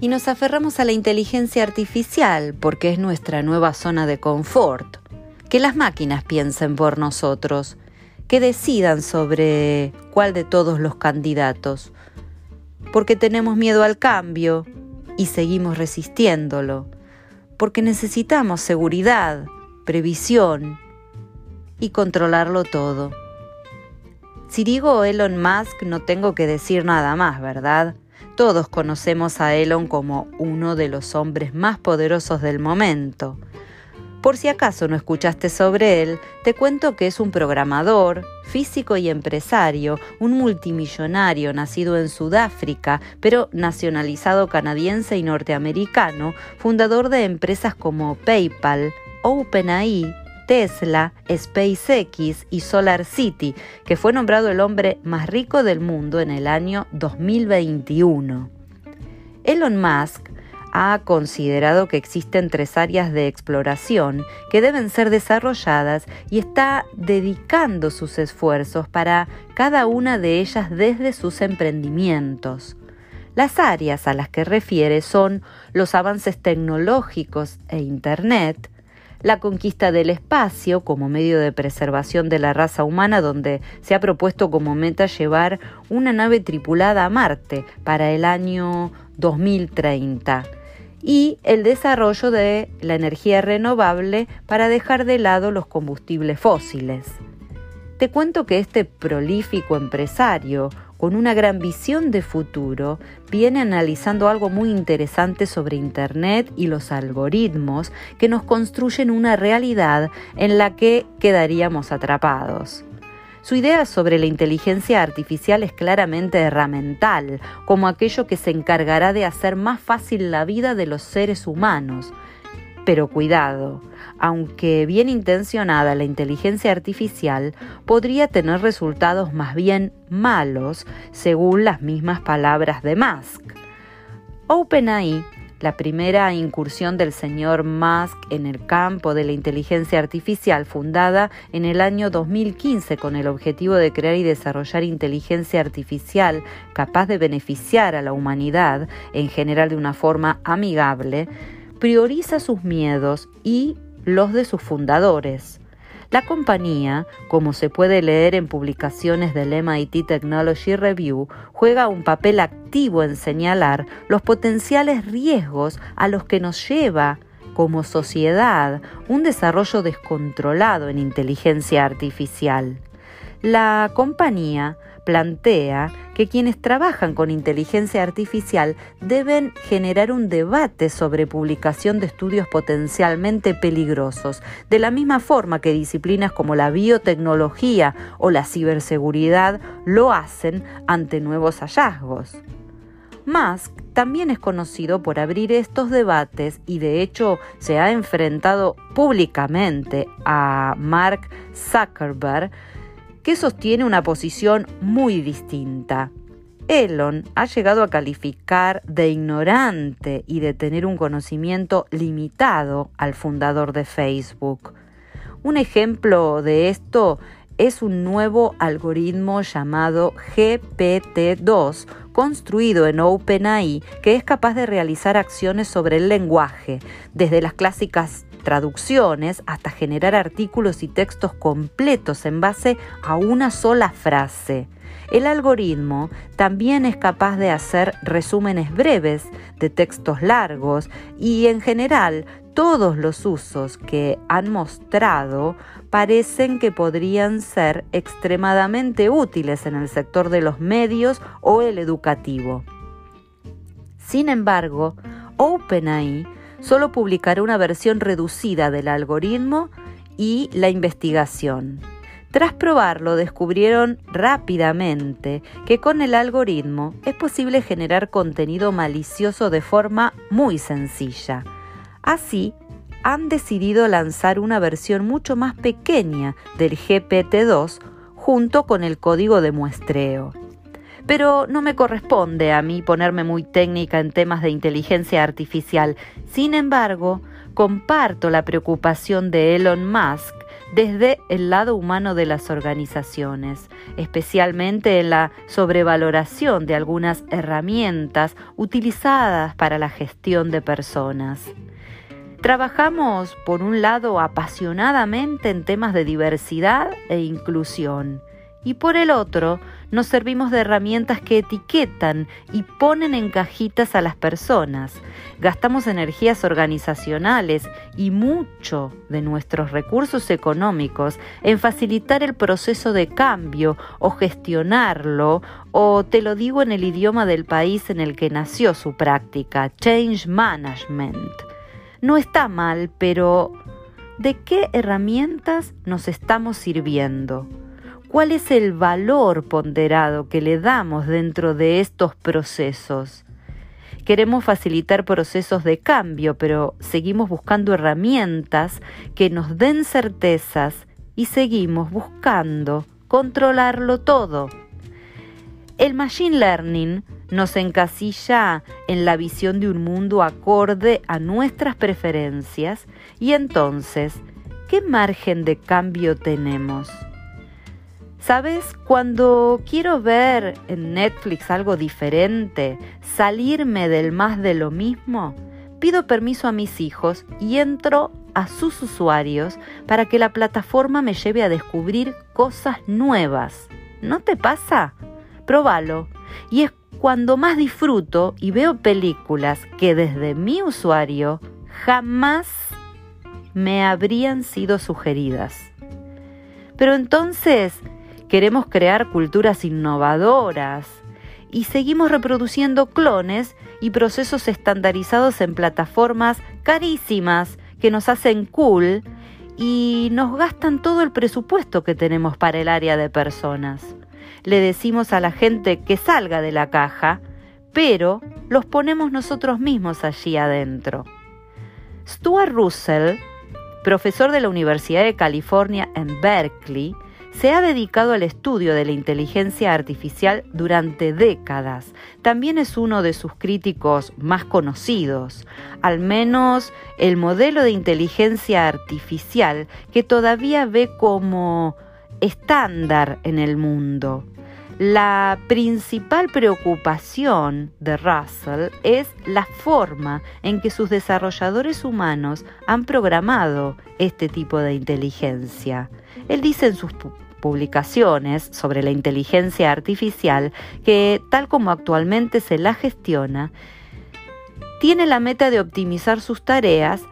y nos aferramos a la inteligencia artificial porque es nuestra nueva zona de confort. Que las máquinas piensen por nosotros, que decidan sobre cuál de todos los candidatos, porque tenemos miedo al cambio y seguimos resistiéndolo, porque necesitamos seguridad, previsión y controlarlo todo. Si digo Elon Musk no tengo que decir nada más, ¿verdad? Todos conocemos a Elon como uno de los hombres más poderosos del momento. Por si acaso no escuchaste sobre él, te cuento que es un programador, físico y empresario, un multimillonario nacido en Sudáfrica, pero nacionalizado canadiense y norteamericano, fundador de empresas como PayPal, OpenAI, Tesla, SpaceX y Solar City, que fue nombrado el hombre más rico del mundo en el año 2021. Elon Musk ha considerado que existen tres áreas de exploración que deben ser desarrolladas y está dedicando sus esfuerzos para cada una de ellas desde sus emprendimientos. Las áreas a las que refiere son los avances tecnológicos e Internet, la conquista del espacio como medio de preservación de la raza humana, donde se ha propuesto como meta llevar una nave tripulada a Marte para el año 2030 y el desarrollo de la energía renovable para dejar de lado los combustibles fósiles. Te cuento que este prolífico empresario con una gran visión de futuro, viene analizando algo muy interesante sobre Internet y los algoritmos que nos construyen una realidad en la que quedaríamos atrapados. Su idea sobre la inteligencia artificial es claramente herramental, como aquello que se encargará de hacer más fácil la vida de los seres humanos, pero cuidado, aunque bien intencionada la inteligencia artificial podría tener resultados más bien malos, según las mismas palabras de Musk. OpenAI, la primera incursión del señor Musk en el campo de la inteligencia artificial, fundada en el año 2015 con el objetivo de crear y desarrollar inteligencia artificial capaz de beneficiar a la humanidad en general de una forma amigable, prioriza sus miedos y los de sus fundadores. La compañía, como se puede leer en publicaciones del MIT Technology Review, juega un papel activo en señalar los potenciales riesgos a los que nos lleva como sociedad un desarrollo descontrolado en inteligencia artificial. La compañía plantea que quienes trabajan con inteligencia artificial deben generar un debate sobre publicación de estudios potencialmente peligrosos, de la misma forma que disciplinas como la biotecnología o la ciberseguridad lo hacen ante nuevos hallazgos. Musk también es conocido por abrir estos debates y de hecho se ha enfrentado públicamente a Mark Zuckerberg que sostiene una posición muy distinta. Elon ha llegado a calificar de ignorante y de tener un conocimiento limitado al fundador de Facebook. Un ejemplo de esto es un nuevo algoritmo llamado GPT-2 construido en OpenAI que es capaz de realizar acciones sobre el lenguaje, desde las clásicas traducciones hasta generar artículos y textos completos en base a una sola frase. El algoritmo también es capaz de hacer resúmenes breves de textos largos y en general todos los usos que han mostrado parecen que podrían ser extremadamente útiles en el sector de los medios o el educativo. Sin embargo, OpenAI solo publicará una versión reducida del algoritmo y la investigación. Tras probarlo, descubrieron rápidamente que con el algoritmo es posible generar contenido malicioso de forma muy sencilla. Así, han decidido lanzar una versión mucho más pequeña del GPT-2 junto con el código de muestreo pero no me corresponde a mí ponerme muy técnica en temas de inteligencia artificial. Sin embargo, comparto la preocupación de Elon Musk desde el lado humano de las organizaciones, especialmente en la sobrevaloración de algunas herramientas utilizadas para la gestión de personas. Trabajamos, por un lado, apasionadamente en temas de diversidad e inclusión, y por el otro, nos servimos de herramientas que etiquetan y ponen en cajitas a las personas. Gastamos energías organizacionales y mucho de nuestros recursos económicos en facilitar el proceso de cambio o gestionarlo, o te lo digo en el idioma del país en el que nació su práctica, change management. No está mal, pero ¿de qué herramientas nos estamos sirviendo? ¿Cuál es el valor ponderado que le damos dentro de estos procesos? Queremos facilitar procesos de cambio, pero seguimos buscando herramientas que nos den certezas y seguimos buscando controlarlo todo. El Machine Learning nos encasilla en la visión de un mundo acorde a nuestras preferencias y entonces, ¿qué margen de cambio tenemos? ¿Sabes? Cuando quiero ver en Netflix algo diferente, salirme del más de lo mismo, pido permiso a mis hijos y entro a sus usuarios para que la plataforma me lleve a descubrir cosas nuevas. ¿No te pasa? Próbalo. Y es cuando más disfruto y veo películas que desde mi usuario jamás me habrían sido sugeridas. Pero entonces, Queremos crear culturas innovadoras y seguimos reproduciendo clones y procesos estandarizados en plataformas carísimas que nos hacen cool y nos gastan todo el presupuesto que tenemos para el área de personas. Le decimos a la gente que salga de la caja, pero los ponemos nosotros mismos allí adentro. Stuart Russell, profesor de la Universidad de California en Berkeley, se ha dedicado al estudio de la inteligencia artificial durante décadas. También es uno de sus críticos más conocidos, al menos el modelo de inteligencia artificial que todavía ve como estándar en el mundo. La principal preocupación de Russell es la forma en que sus desarrolladores humanos han programado este tipo de inteligencia. Él dice en sus publicaciones sobre la inteligencia artificial que, tal como actualmente se la gestiona, tiene la meta de optimizar sus tareas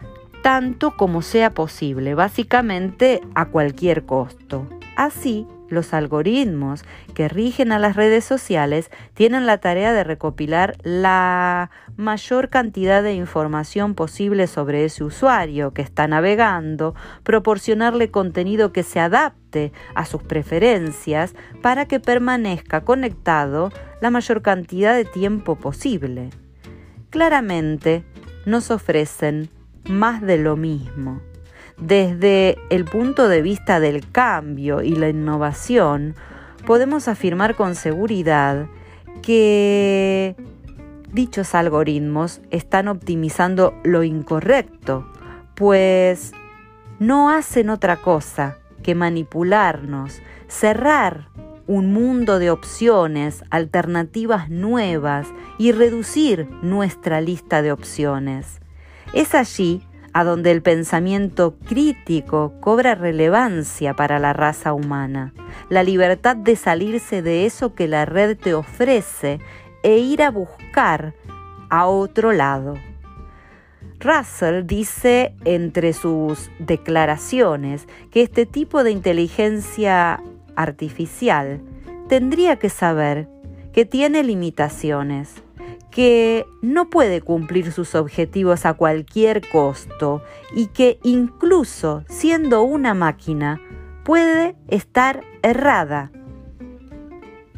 tanto como sea posible, básicamente a cualquier costo. Así, los algoritmos que rigen a las redes sociales tienen la tarea de recopilar la mayor cantidad de información posible sobre ese usuario que está navegando, proporcionarle contenido que se adapte a sus preferencias para que permanezca conectado la mayor cantidad de tiempo posible. Claramente nos ofrecen más de lo mismo. Desde el punto de vista del cambio y la innovación, podemos afirmar con seguridad que dichos algoritmos están optimizando lo incorrecto, pues no hacen otra cosa que manipularnos, cerrar un mundo de opciones, alternativas nuevas y reducir nuestra lista de opciones. Es allí a donde el pensamiento crítico cobra relevancia para la raza humana, la libertad de salirse de eso que la red te ofrece e ir a buscar a otro lado. Russell dice entre sus declaraciones que este tipo de inteligencia artificial tendría que saber que tiene limitaciones que no puede cumplir sus objetivos a cualquier costo y que incluso siendo una máquina puede estar errada.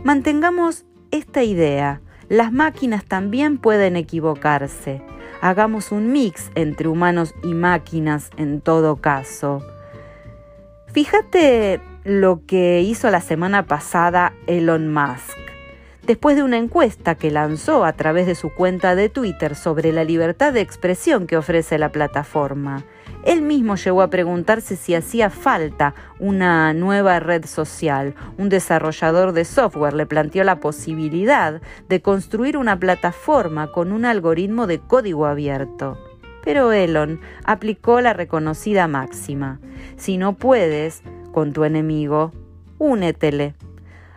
Mantengamos esta idea. Las máquinas también pueden equivocarse. Hagamos un mix entre humanos y máquinas en todo caso. Fíjate lo que hizo la semana pasada Elon Musk después de una encuesta que lanzó a través de su cuenta de Twitter sobre la libertad de expresión que ofrece la plataforma. Él mismo llegó a preguntarse si hacía falta una nueva red social. Un desarrollador de software le planteó la posibilidad de construir una plataforma con un algoritmo de código abierto. Pero Elon aplicó la reconocida máxima. Si no puedes con tu enemigo, únetele.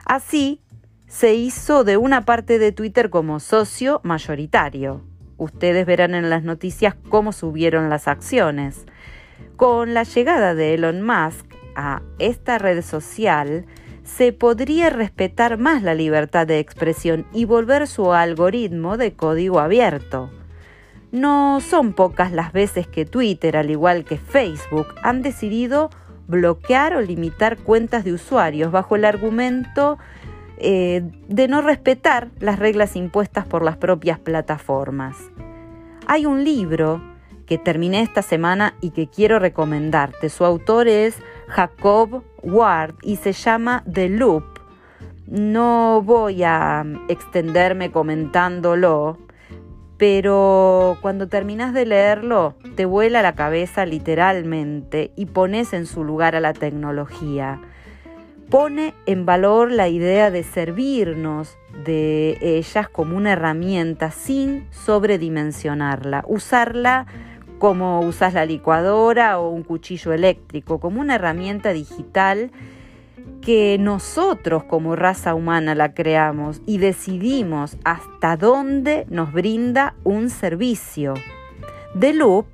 Así se hizo de una parte de Twitter como socio mayoritario. Ustedes verán en las noticias cómo subieron las acciones. Con la llegada de Elon Musk a esta red social, se podría respetar más la libertad de expresión y volver su algoritmo de código abierto. No son pocas las veces que Twitter, al igual que Facebook, han decidido bloquear o limitar cuentas de usuarios bajo el argumento eh, de no respetar las reglas impuestas por las propias plataformas. Hay un libro que terminé esta semana y que quiero recomendarte. Su autor es Jacob Ward y se llama The Loop. No voy a extenderme comentándolo, pero cuando terminas de leerlo te vuela la cabeza literalmente y pones en su lugar a la tecnología. Pone en valor la idea de servirnos de ellas como una herramienta sin sobredimensionarla, usarla como usas la licuadora o un cuchillo eléctrico, como una herramienta digital que nosotros como raza humana la creamos y decidimos hasta dónde nos brinda un servicio. The Loop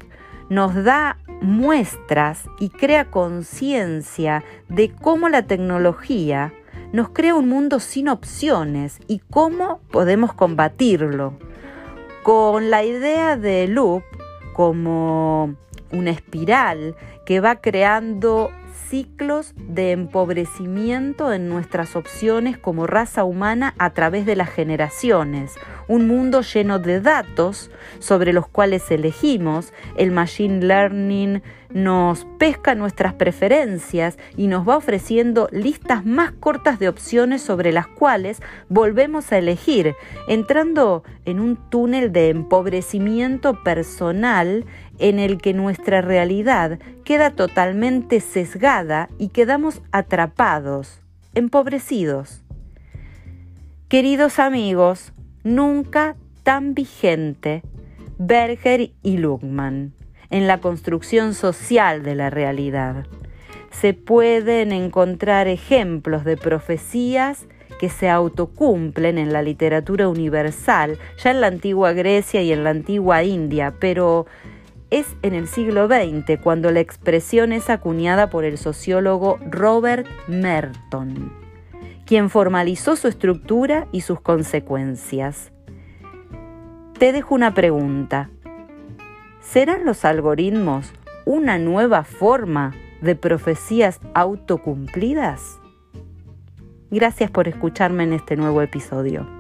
nos da muestras y crea conciencia de cómo la tecnología nos crea un mundo sin opciones y cómo podemos combatirlo. Con la idea de Loop como una espiral que va creando ciclos de empobrecimiento en nuestras opciones como raza humana a través de las generaciones, un mundo lleno de datos sobre los cuales elegimos, el machine learning nos pesca nuestras preferencias y nos va ofreciendo listas más cortas de opciones sobre las cuales volvemos a elegir, entrando en un túnel de empobrecimiento personal en el que nuestra realidad queda totalmente sesgada y quedamos atrapados, empobrecidos. Queridos amigos, nunca tan vigente Berger y Luhmann en la construcción social de la realidad. Se pueden encontrar ejemplos de profecías que se autocumplen en la literatura universal, ya en la antigua Grecia y en la antigua India, pero es en el siglo XX cuando la expresión es acuñada por el sociólogo Robert Merton, quien formalizó su estructura y sus consecuencias. Te dejo una pregunta. ¿Serán los algoritmos una nueva forma de profecías autocumplidas? Gracias por escucharme en este nuevo episodio.